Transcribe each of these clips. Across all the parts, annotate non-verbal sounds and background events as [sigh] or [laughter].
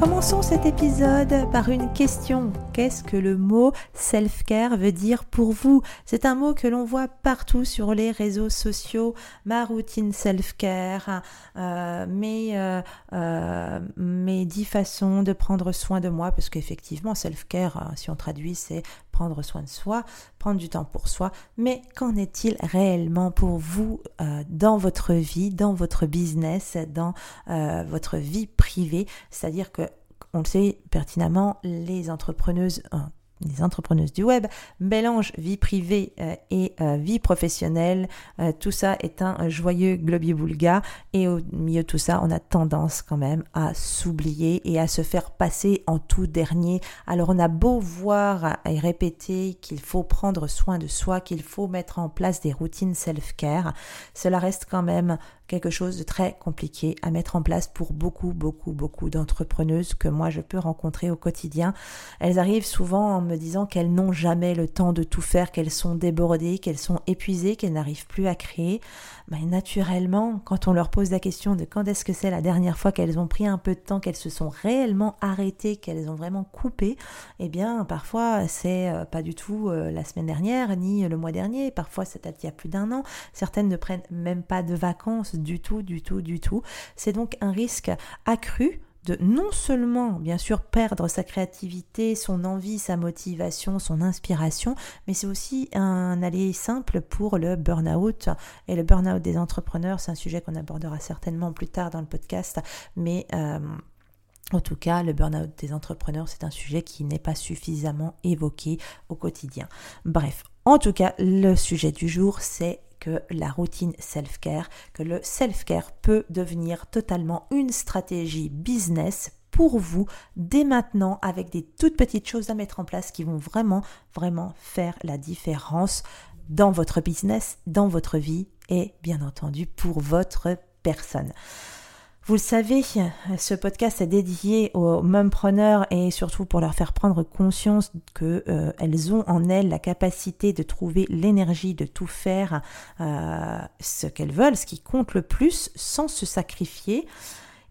Commençons cet épisode par une question. Qu'est-ce que le mot self-care veut dire pour vous? C'est un mot que l'on voit partout sur les réseaux sociaux. Ma routine self-care, euh, mes, euh, euh, mes dix façons de prendre soin de moi, parce qu'effectivement, self-care, si on traduit, c'est prendre soin de soi, prendre du temps pour soi. Mais qu'en est-il réellement pour vous dans votre vie, dans votre business, dans votre vie privée? C'est-à-dire que on le sait pertinemment, les entrepreneuses, les entrepreneuses du web mélangent vie privée euh, et euh, vie professionnelle. Euh, tout ça est un joyeux globi-boulga et au milieu de tout ça, on a tendance quand même à s'oublier et à se faire passer en tout dernier. Alors on a beau voir et répéter qu'il faut prendre soin de soi, qu'il faut mettre en place des routines self-care, cela reste quand même quelque chose de très compliqué à mettre en place pour beaucoup, beaucoup, beaucoup d'entrepreneuses que moi je peux rencontrer au quotidien. Elles arrivent souvent en me disant qu'elles n'ont jamais le temps de tout faire, qu'elles sont débordées, qu'elles sont épuisées, qu'elles n'arrivent plus à créer. Mais naturellement, quand on leur pose la question de quand est-ce que c'est la dernière fois qu'elles ont pris un peu de temps, qu'elles se sont réellement arrêtées, qu'elles ont vraiment coupé, eh bien parfois c'est euh, pas du tout euh, la semaine dernière ni le mois dernier, parfois c'est il y a plus d'un an. Certaines ne prennent même pas de vacances du tout, du tout, du tout. C'est donc un risque accru de non seulement, bien sûr, perdre sa créativité, son envie, sa motivation, son inspiration, mais c'est aussi un aller simple pour le burn-out. Et le burn-out des entrepreneurs, c'est un sujet qu'on abordera certainement plus tard dans le podcast, mais... Euh, en tout cas, le burn-out des entrepreneurs, c'est un sujet qui n'est pas suffisamment évoqué au quotidien. Bref, en tout cas, le sujet du jour, c'est que la routine self-care, que le self-care peut devenir totalement une stratégie business pour vous dès maintenant avec des toutes petites choses à mettre en place qui vont vraiment, vraiment faire la différence dans votre business, dans votre vie et bien entendu pour votre personne. Vous le savez, ce podcast est dédié aux mumpreneurs et surtout pour leur faire prendre conscience qu'elles euh, ont en elles la capacité de trouver l'énergie de tout faire euh, ce qu'elles veulent, ce qui compte le plus, sans se sacrifier.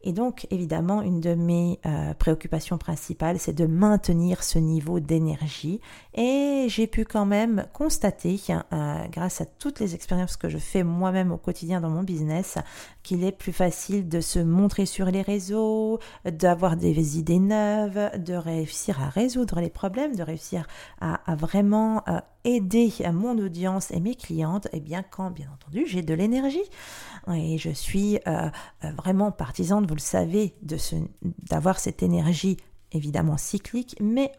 Et donc, évidemment, une de mes euh, préoccupations principales, c'est de maintenir ce niveau d'énergie. Et j'ai pu quand même constater, euh, grâce à toutes les expériences que je fais moi-même au quotidien dans mon business, qu'il est plus facile de se montrer sur les réseaux, d'avoir des idées neuves, de réussir à résoudre les problèmes, de réussir à, vraiment euh, aider mon audience et mes clientes, eh bien quand, bien entendu, j'ai de l'énergie. Et je suis euh, euh, vraiment partisane, vous le savez, d'avoir cette énergie évidemment cyclique, mais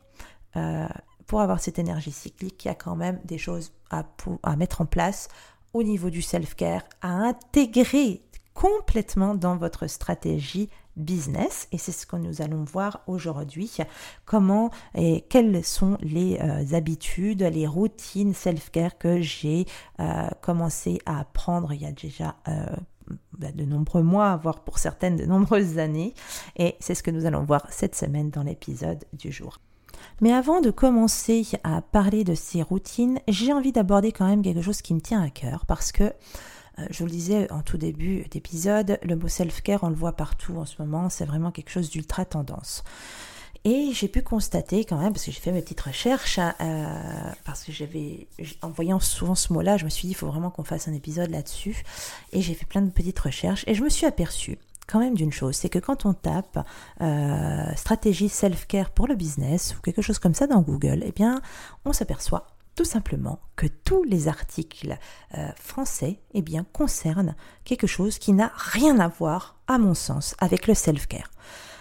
euh, pour avoir cette énergie cyclique, il y a quand même des choses à mettre en place au niveau du self-care, à intégrer complètement dans votre stratégie business et c'est ce que nous allons voir aujourd'hui comment et quelles sont les euh, habitudes les routines self-care que j'ai euh, commencé à apprendre il y a déjà euh, bah, de nombreux mois, voire pour certaines de nombreuses années. Et c'est ce que nous allons voir cette semaine dans l'épisode du jour. Mais avant de commencer à parler de ces routines, j'ai envie d'aborder quand même quelque chose qui me tient à cœur parce que je vous le disais en tout début d'épisode, le mot self-care, on le voit partout en ce moment, c'est vraiment quelque chose d'ultra tendance. Et j'ai pu constater quand même, parce que j'ai fait mes petites recherches, hein, euh, parce que j'avais, en voyant souvent ce mot-là, je me suis dit, il faut vraiment qu'on fasse un épisode là-dessus. Et j'ai fait plein de petites recherches, et je me suis aperçue quand même d'une chose, c'est que quand on tape euh, stratégie self-care pour le business ou quelque chose comme ça dans Google, eh bien, on s'aperçoit tout simplement que tous les articles euh, français eh bien, concernent quelque chose qui n'a rien à voir, à mon sens, avec le self-care.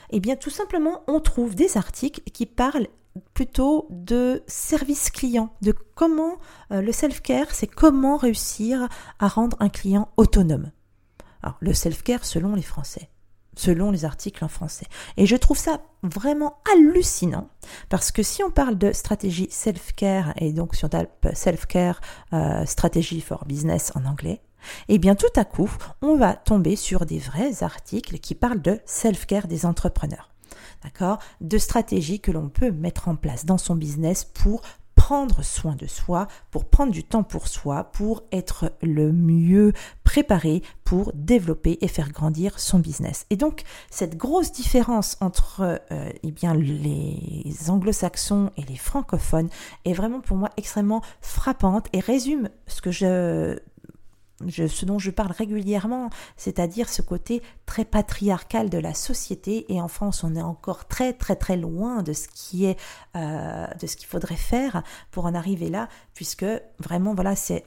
Eh bien, tout simplement, on trouve des articles qui parlent plutôt de service client, de comment euh, le self-care, c'est comment réussir à rendre un client autonome. Alors, le self-care selon les Français selon les articles en français. Et je trouve ça vraiment hallucinant parce que si on parle de stratégie self-care et donc on tape self-care euh, stratégie for business en anglais, eh bien tout à coup, on va tomber sur des vrais articles qui parlent de self-care des entrepreneurs. D'accord? De stratégies que l'on peut mettre en place dans son business pour prendre soin de soi, pour prendre du temps pour soi, pour être le mieux préparé pour développer et faire grandir son business. Et donc cette grosse différence entre euh, eh bien les anglo-saxons et les francophones est vraiment pour moi extrêmement frappante et résume ce que je ce dont je parle régulièrement, c'est-à-dire ce côté très patriarcal de la société. Et en France, on est encore très très très loin de ce qui est euh, de ce qu'il faudrait faire pour en arriver là, puisque vraiment voilà c'est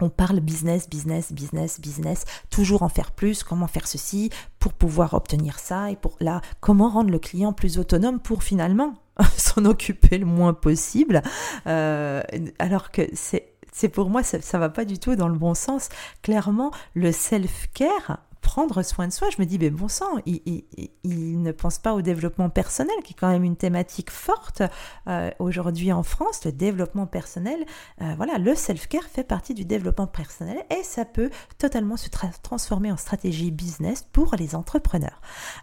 on parle business, business, business, business, toujours en faire plus, comment faire ceci pour pouvoir obtenir ça et pour là, comment rendre le client plus autonome pour finalement [laughs] s'en occuper le moins possible, euh, alors que c'est c'est pour moi, ça, va pas du tout dans le bon sens. Clairement, le self-care, prendre soin de soi, je me dis, mais bon sang, il, ne pense pas au développement personnel, qui est quand même une thématique forte euh, aujourd'hui en France, le développement personnel. Euh, voilà, le self-care fait partie du développement personnel et ça peut totalement se transformer en stratégie business pour les entrepreneurs.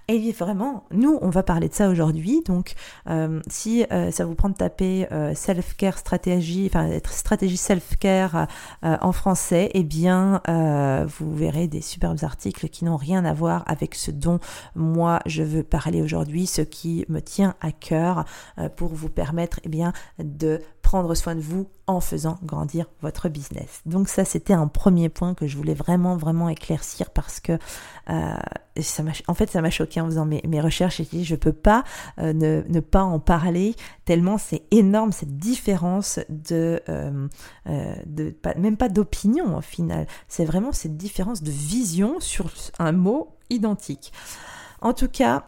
Et vraiment, nous, on va parler de ça aujourd'hui. Donc, euh, si ça vous prend de taper self-care stratégie, enfin, stratégie self-care en français, eh bien, vous verrez des superbes articles qui n'ont rien à voir avec ce dont moi je veux parler aujourd'hui, ce qui me tient à cœur euh, pour vous permettre eh bien, de prendre soin de vous en faisant grandir votre business. Donc ça, c'était un premier point que je voulais vraiment, vraiment éclaircir parce que euh, ça en fait, ça m'a choqué en faisant mes, recherches et je peux pas euh, ne, pas en parler tellement c'est énorme cette différence de, de même pas d'opinion au final. C'est vraiment cette différence de vision sur un mot identique. En tout cas,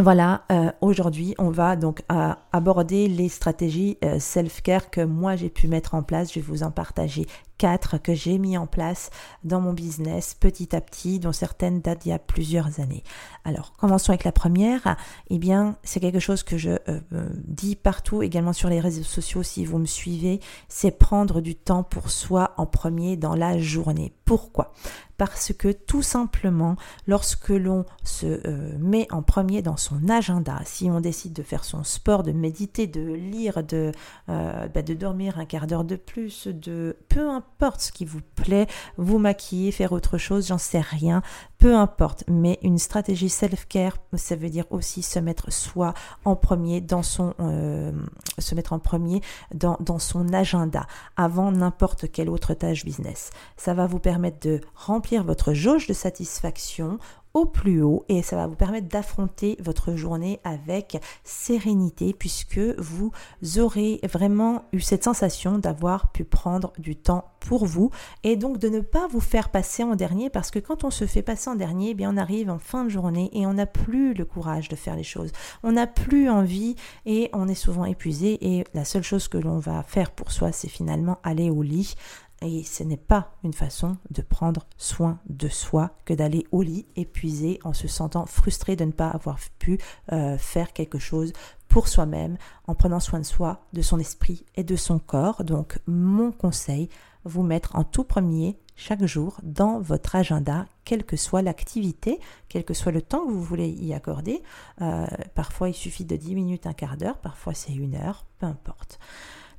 voilà, euh, aujourd'hui, on va donc euh, aborder les stratégies euh, self-care que moi j'ai pu mettre en place. Je vais vous en partager quatre que j'ai mis en place dans mon business petit à petit, dont certaines datent il y a plusieurs années. Alors, commençons avec la première. Eh bien, c'est quelque chose que je euh, dis partout, également sur les réseaux sociaux si vous me suivez, c'est prendre du temps pour soi en premier dans la journée. Pourquoi? Parce que tout simplement, lorsque l'on se euh, met en premier dans son agenda, si on décide de faire son sport, de méditer, de lire, de, euh, bah, de dormir un quart d'heure de plus, de peu importe, ce qui vous plaît, vous maquiller, faire autre chose, j'en sais rien, peu importe. Mais une stratégie self-care, ça veut dire aussi se mettre soi en premier dans son, euh, se mettre en premier dans, dans son agenda avant n'importe quelle autre tâche business. Ça va vous permettre de remplir votre jauge de satisfaction plus haut et ça va vous permettre d'affronter votre journée avec sérénité puisque vous aurez vraiment eu cette sensation d'avoir pu prendre du temps pour vous et donc de ne pas vous faire passer en dernier parce que quand on se fait passer en dernier, eh bien on arrive en fin de journée et on n'a plus le courage de faire les choses. On n'a plus envie et on est souvent épuisé et la seule chose que l'on va faire pour soi, c'est finalement aller au lit et ce n'est pas une façon de prendre soin de soi que d'aller au lit épuisé en se sentant frustré de ne pas avoir pu euh, faire quelque chose pour soi-même en prenant soin de soi, de son esprit et de son corps. Donc mon conseil, vous mettre en tout premier chaque jour dans votre agenda, quelle que soit l'activité, quel que soit le temps que vous voulez y accorder. Euh, parfois il suffit de 10 minutes, un quart d'heure, parfois c'est une heure, peu importe.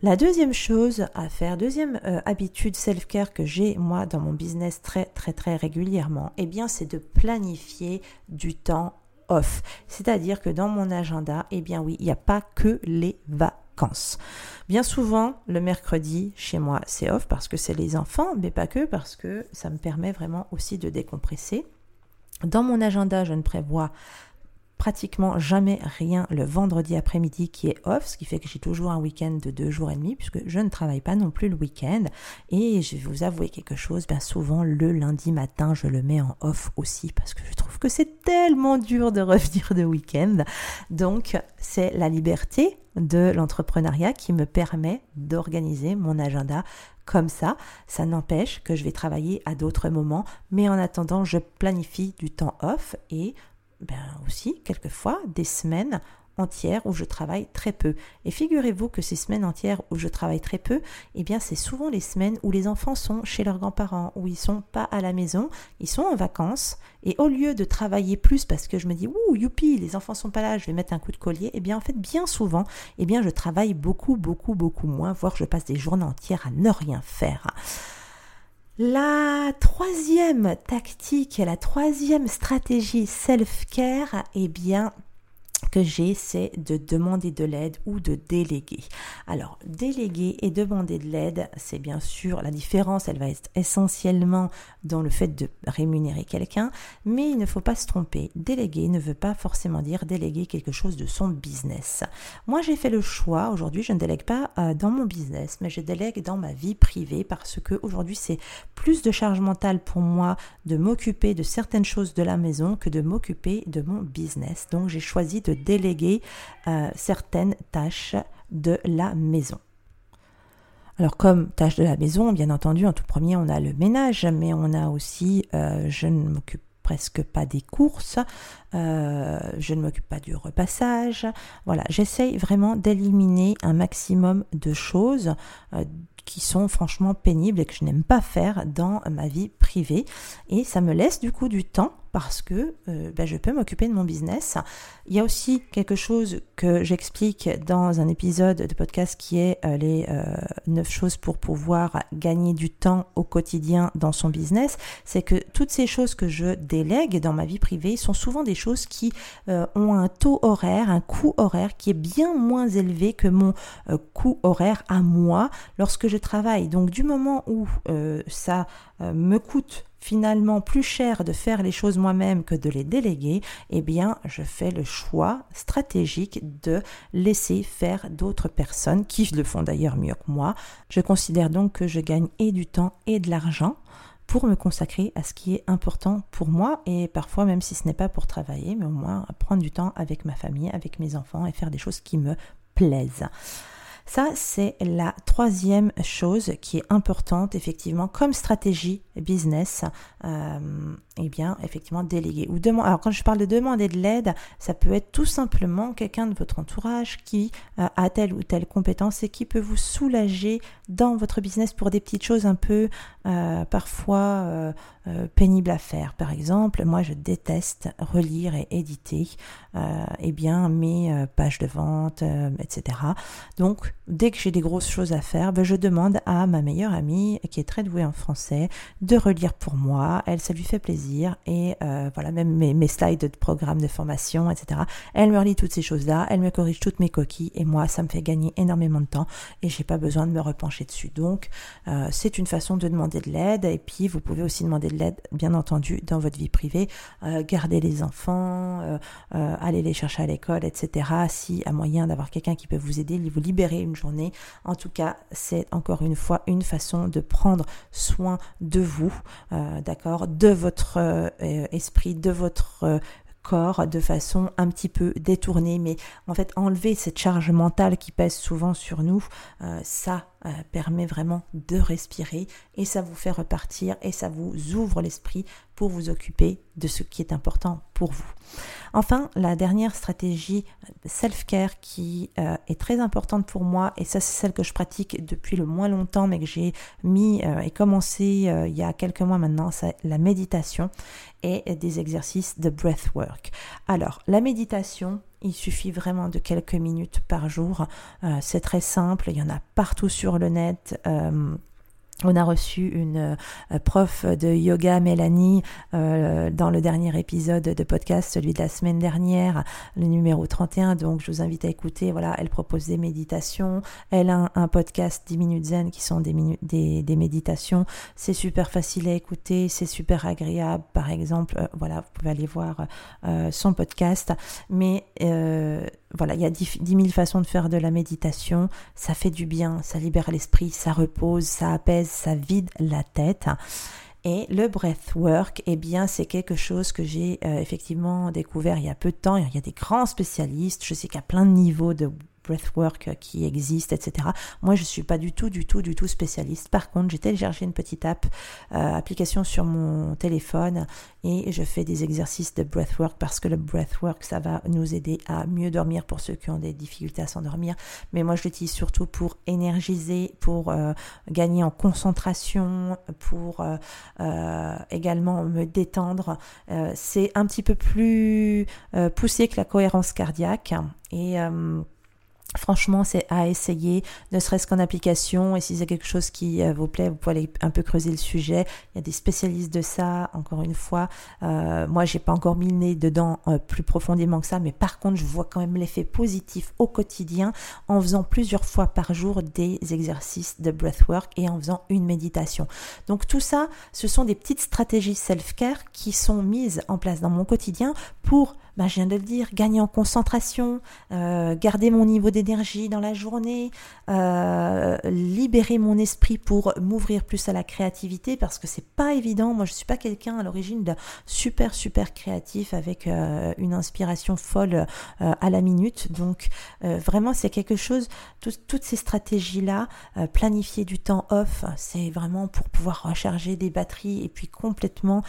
La deuxième chose à faire, deuxième euh, habitude self-care que j'ai moi dans mon business très très très régulièrement, eh bien c'est de planifier du temps off. C'est-à-dire que dans mon agenda, eh bien oui, il n'y a pas que les vacances. Bien souvent, le mercredi, chez moi, c'est off parce que c'est les enfants, mais pas que, parce que ça me permet vraiment aussi de décompresser. Dans mon agenda, je ne prévois pratiquement jamais rien le vendredi après-midi qui est off, ce qui fait que j'ai toujours un week-end de deux jours et demi puisque je ne travaille pas non plus le week-end. Et je vais vous avouer quelque chose, bien souvent le lundi matin je le mets en off aussi parce que je trouve que c'est tellement dur de [laughs] revenir de week-end. Donc c'est la liberté de l'entrepreneuriat qui me permet d'organiser mon agenda comme ça. Ça n'empêche que je vais travailler à d'autres moments, mais en attendant, je planifie du temps off et ben aussi quelquefois des semaines entières où je travaille très peu. Et figurez-vous que ces semaines entières où je travaille très peu, eh bien c'est souvent les semaines où les enfants sont chez leurs grands-parents, où ils sont pas à la maison, ils sont en vacances, et au lieu de travailler plus parce que je me dis ouh youpi, les enfants sont pas là, je vais mettre un coup de collier, eh bien en fait bien souvent, eh bien je travaille beaucoup beaucoup beaucoup moins, voire je passe des journées entières à ne rien faire. La troisième tactique, la troisième stratégie self-care, eh bien, que j'ai, c'est de demander de l'aide ou de déléguer. Alors, déléguer et demander de l'aide, c'est bien sûr la différence, elle va être essentiellement dans le fait de rémunérer quelqu'un, mais il ne faut pas se tromper. Déléguer ne veut pas forcément dire déléguer quelque chose de son business. Moi, j'ai fait le choix, aujourd'hui, je ne délègue pas euh, dans mon business, mais je délègue dans ma vie privée parce que aujourd'hui, c'est plus de charge mentale pour moi de m'occuper de certaines choses de la maison que de m'occuper de mon business. Donc, j'ai choisi de déléguer euh, certaines tâches de la maison. Alors comme tâche de la maison, bien entendu, en tout premier, on a le ménage, mais on a aussi, euh, je ne m'occupe presque pas des courses, euh, je ne m'occupe pas du repassage. Voilà, j'essaye vraiment d'éliminer un maximum de choses qui sont franchement pénibles et que je n'aime pas faire dans ma vie privée. Et ça me laisse du coup du temps parce que euh, ben, je peux m'occuper de mon business. Il y a aussi quelque chose que j'explique dans un épisode de podcast qui est euh, les euh, neuf 9 choses pour pouvoir gagner du temps au quotidien dans son business. C'est que toutes ces choses que je délègue dans ma vie privée sont souvent des choses qui ont un taux horaire, un coût horaire qui est bien moins élevé que mon coût horaire à moi lorsque je travaille. Donc du moment où ça me coûte finalement plus cher de faire les choses moi-même que de les déléguer, eh bien, je fais le choix stratégique de laisser faire d'autres personnes qui le font d'ailleurs mieux que moi. Je considère donc que je gagne et du temps et de l'argent pour me consacrer à ce qui est important pour moi et parfois même si ce n'est pas pour travailler, mais au moins prendre du temps avec ma famille, avec mes enfants et faire des choses qui me plaisent. Ça, c'est la troisième chose qui est importante, effectivement, comme stratégie business. Euh, eh bien, effectivement, déléguer. Ou demander. Alors, quand je parle de demander de l'aide, ça peut être tout simplement quelqu'un de votre entourage qui euh, a telle ou telle compétence et qui peut vous soulager dans votre business pour des petites choses un peu euh, parfois pénibles à faire. Par exemple, moi, je déteste relire et éditer eh bien, mes pages de vente, etc. Donc, dès que j'ai des grosses choses à faire, ben, je demande à ma meilleure amie, qui est très douée en français, de relire pour moi. Elle, ça lui fait plaisir. Et euh, voilà, même mes, slides de programme de formation, etc. Elle me relit toutes ces choses-là. Elle me corrige toutes mes coquilles. Et moi, ça me fait gagner énormément de temps. Et j'ai pas besoin de me repencher dessus. Donc, euh, c'est une façon de demander de l'aide. Et puis, vous pouvez aussi demander de l'aide, bien entendu, dans votre vie privée. Euh, garder les enfants, aller les chercher à l'école, etc. Si à moyen d'avoir quelqu'un qui peut vous aider, vous libérer une journée. En tout cas, c'est encore une fois une façon de prendre soin de vous, d'accord, de votre euh, esprit, de votre euh, corps de façon un petit peu détournée, mais en fait enlever cette charge mentale qui pèse souvent sur nous, ça permet vraiment de respirer et ça vous fait repartir et ça vous ouvre l'esprit pour vous occuper de ce qui est important pour vous. Enfin, la dernière stratégie self-care qui euh, est très importante pour moi, et ça c'est celle que je pratique depuis le moins longtemps, mais que j'ai mis euh, et commencé euh, il y a quelques mois maintenant, c'est la méditation et des exercices de breathwork. Alors, la méditation, il suffit vraiment de quelques minutes par jour. c'est très simple, il y en a partout sur le net. On a reçu une euh, prof de yoga, Mélanie, euh, dans le dernier épisode de podcast, celui de la semaine dernière, le numéro 31. Donc, je vous invite à écouter. Voilà, elle propose des méditations. Elle a un, podcast 10 minutes zen qui sont des, méditations. C'est super facile à écouter, c'est super agréable. Par exemple, euh, voilà, vous pouvez aller voir son podcast. Mais voilà, il y a 10 000 façons de faire de la méditation. Ça fait du bien, ça libère l'esprit, ça repose, ça apaise, ça vide la tête. Et le breathwork, eh bien, c'est quelque chose que j'ai euh, effectivement découvert il y a peu de temps. Il y a des grands spécialistes. Je sais a plein de niveaux de breathwork qui existe, etc. Moi, je suis pas du tout, du tout, du tout spécialiste. Par contre, j'ai téléchargé une petite euh, application sur mon téléphone et je fais des exercices de breathwork parce que le breathwork, ça va nous aider à mieux dormir pour ceux qui ont des difficultés à s'endormir. Mais moi, je l'utilise surtout pour énergiser, pour euh, gagner en concentration, pour euh, également me détendre. c'est un petit peu plus poussé que la cohérence cardiaque et Franchement, c'est à essayer, ne serait-ce qu'en application. Et si c'est quelque chose qui euh, vous plaît, vous pouvez aller un peu creuser le sujet. Il y a des spécialistes de ça, encore une fois. Euh, moi, j'ai pas encore mis le nez dedans euh, plus profondément que ça, mais par contre, je vois quand même l'effet positif au quotidien en faisant plusieurs fois par jour des exercices de breathwork et en faisant une méditation. Donc tout ça, ce sont des petites stratégies self-care qui sont mises en place dans mon quotidien pour bah, je viens de le dire, gagner en concentration, euh, garder mon niveau d'énergie dans la journée, euh, libérer mon esprit pour m'ouvrir plus à la créativité parce que c'est pas évident. Moi, je suis pas quelqu'un à l'origine de super super créatif avec euh, une inspiration folle à la minute. Donc vraiment, c'est quelque chose. toutes ces stratégies là, planifier du temps off, c'est vraiment pour pouvoir recharger des batteries et puis complètement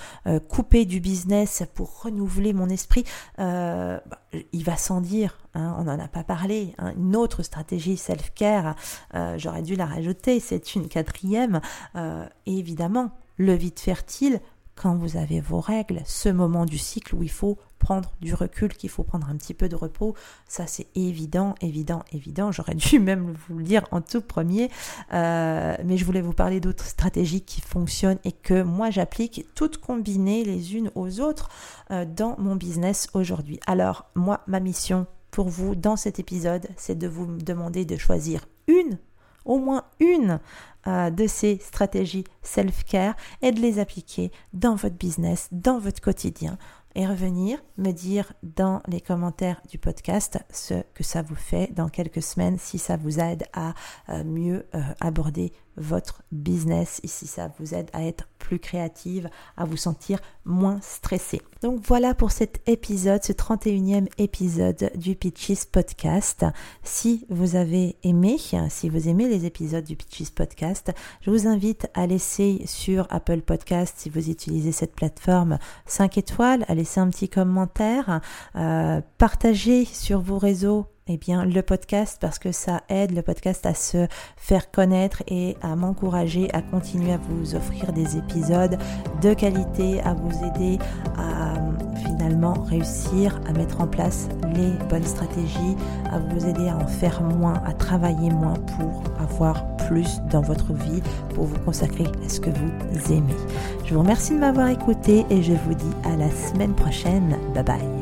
couper du business pour renouveler mon esprit. Euh, bah, il va sans dire, hein, on n'en a pas parlé, hein, une autre stratégie self-care, euh, j'aurais dû la rajouter, c'est une quatrième, euh, évidemment, le vide fertile, quand vous avez vos règles, ce moment du cycle où il faut prendre du recul, qu'il faut prendre un petit peu de repos, ça c'est évident, évident, évident. J'aurais [laughs] dû même vous le dire en tout premier, euh, mais je voulais vous parler d'autres stratégies qui fonctionnent et que moi j'applique toutes combinées les unes aux autres euh, dans mon business aujourd'hui. Alors moi, ma mission pour vous dans cet épisode, c'est de vous demander de choisir une au moins une euh, de ces stratégies self-care et de les appliquer dans votre business, dans votre quotidien et revenir me dire dans les commentaires du podcast ce que ça vous fait dans quelques semaines, si ça vous aide à euh, mieux euh, aborder votre business, si ça vous aide à être plus créative, à vous sentir moins stressé. Donc voilà pour cet épisode, ce 31e épisode du Pitches Podcast. Si vous avez aimé, si vous aimez les épisodes du Pitches Podcast, je vous invite à laisser sur Apple Podcast, si vous utilisez cette plateforme, 5 étoiles, à laisser un petit commentaire, euh, partager sur vos réseaux eh bien, le podcast parce que ça aide le podcast à se faire connaître et à m'encourager à continuer à vous offrir des épisodes de qualité, à vous aider à finalement réussir à mettre en place les bonnes stratégies, à vous aider à en faire moins, à travailler moins pour avoir plus dans votre vie, pour vous consacrer à ce que vous aimez. Je vous remercie de m'avoir écouté et je vous dis à la semaine prochaine. Bye bye.